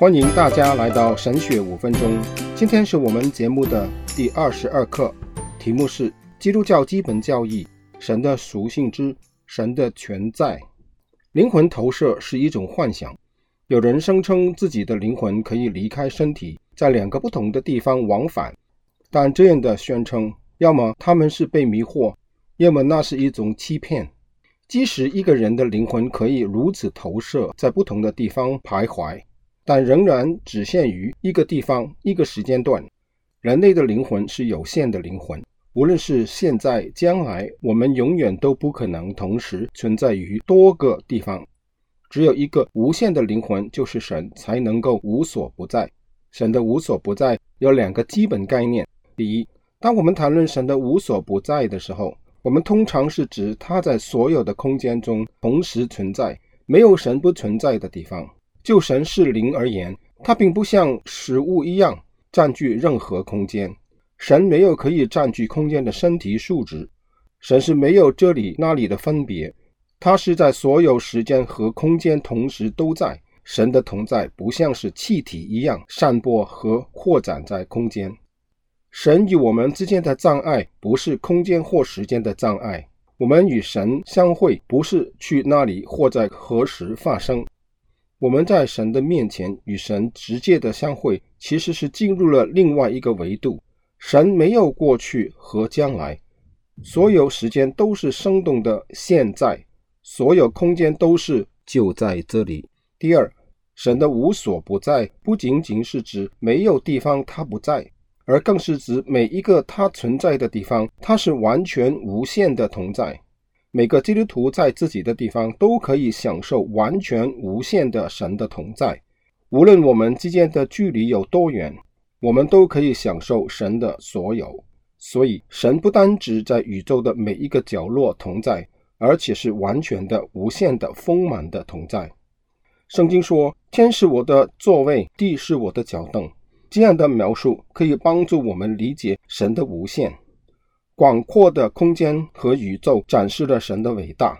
欢迎大家来到神学五分钟。今天是我们节目的第二十二课，题目是基督教基本教义：神的属性之神的全在。灵魂投射是一种幻想，有人声称自己的灵魂可以离开身体，在两个不同的地方往返，但这样的宣称，要么他们是被迷惑，要么那是一种欺骗。即使一个人的灵魂可以如此投射，在不同的地方徘徊。但仍然只限于一个地方、一个时间段。人类的灵魂是有限的灵魂，无论是现在、将来，我们永远都不可能同时存在于多个地方。只有一个无限的灵魂，就是神，才能够无所不在。神的无所不在有两个基本概念：第一，当我们谈论神的无所不在的时候，我们通常是指他在所有的空间中同时存在，没有神不存在的地方。就神是灵而言，它并不像食物一样占据任何空间。神没有可以占据空间的身体素质，神是没有这里那里的分别，它是在所有时间和空间同时都在。神的同在不像是气体一样散播和扩展在空间。神与我们之间的障碍不是空间或时间的障碍，我们与神相会不是去那里或在何时发生。我们在神的面前与神直接的相会，其实是进入了另外一个维度。神没有过去和将来，所有时间都是生动的现在，所有空间都是就在这里。第二，神的无所不在，不仅仅是指没有地方他不在，而更是指每一个他存在的地方，他是完全无限的同在。每个基督徒在自己的地方都可以享受完全无限的神的同在，无论我们之间的距离有多远，我们都可以享受神的所有。所以，神不单只在宇宙的每一个角落同在，而且是完全的、无限的、丰满的同在。圣经说：“天是我的座位，地是我的脚凳。”这样的描述可以帮助我们理解神的无限。广阔的空间和宇宙展示了神的伟大，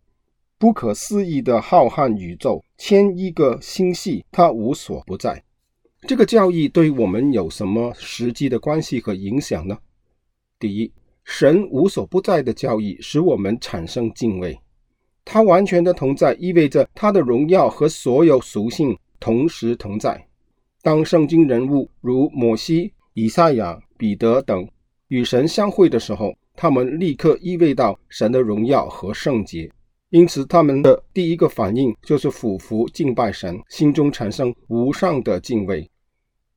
不可思议的浩瀚宇宙，千亿个星系，它无所不在。这个教义对我们有什么实际的关系和影响呢？第一，神无所不在的教义使我们产生敬畏。他完全的同在意味着他的荣耀和所有属性同时同在。当圣经人物如摩西、以赛亚、彼得等与神相会的时候，他们立刻意味到神的荣耀和圣洁，因此他们的第一个反应就是俯伏敬拜神，心中产生无上的敬畏。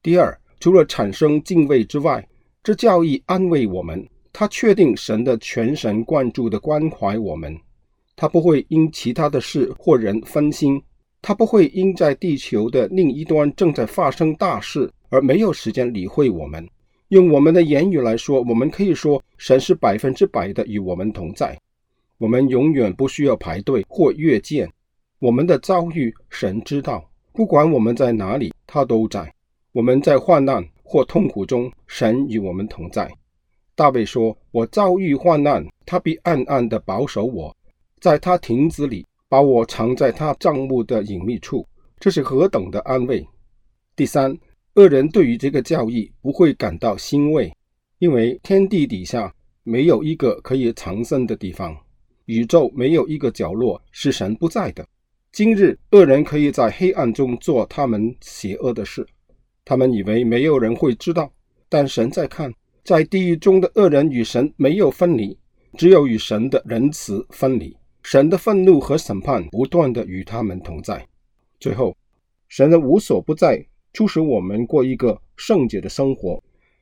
第二，除了产生敬畏之外，这教义安慰我们，他确定神的全神贯注的关怀我们，他不会因其他的事或人分心，他不会因在地球的另一端正在发生大事而没有时间理会我们。用我们的言语来说，我们可以说，神是百分之百的与我们同在。我们永远不需要排队或越界。我们的遭遇，神知道。不管我们在哪里，他都在。我们在患难或痛苦中，神与我们同在。大卫说：“我遭遇患难，他必暗暗地保守我，在他亭子里把我藏在他帐幕的隐秘处。”这是何等的安慰！第三。恶人对于这个教义不会感到欣慰，因为天地底下没有一个可以藏身的地方，宇宙没有一个角落是神不在的。今日恶人可以在黑暗中做他们邪恶的事，他们以为没有人会知道，但神在看，在地狱中的恶人与神没有分离，只有与神的仁慈分离，神的愤怒和审判不断地与他们同在。最后，神的无所不在。促使我们过一个圣洁的生活。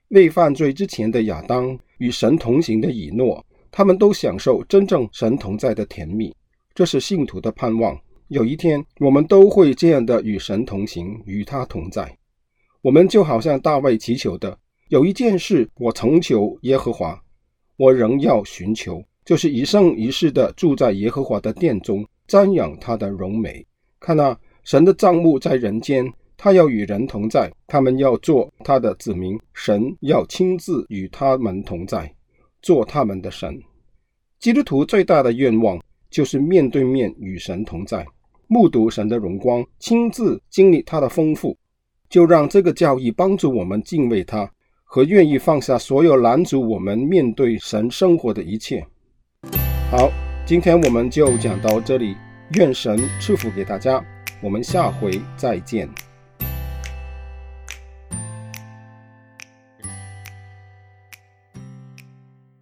未犯罪之前的亚当与神同行的以诺，他们都享受真正神同在的甜蜜。这是信徒的盼望。有一天，我们都会这样的与神同行，与他同在。我们就好像大卫祈求的：有一件事我曾求耶和华，我仍要寻求，就是一生一世的住在耶和华的殿中，瞻仰他的荣美。看哪，神的帐幕在人间。他要与人同在，他们要做他的子民，神要亲自与他们同在，做他们的神。基督徒最大的愿望就是面对面与神同在，目睹神的荣光，亲自经历他的丰富。就让这个教义帮助我们敬畏他，和愿意放下所有拦阻我们面对神生活的一切。好，今天我们就讲到这里，愿神赐福给大家，我们下回再见。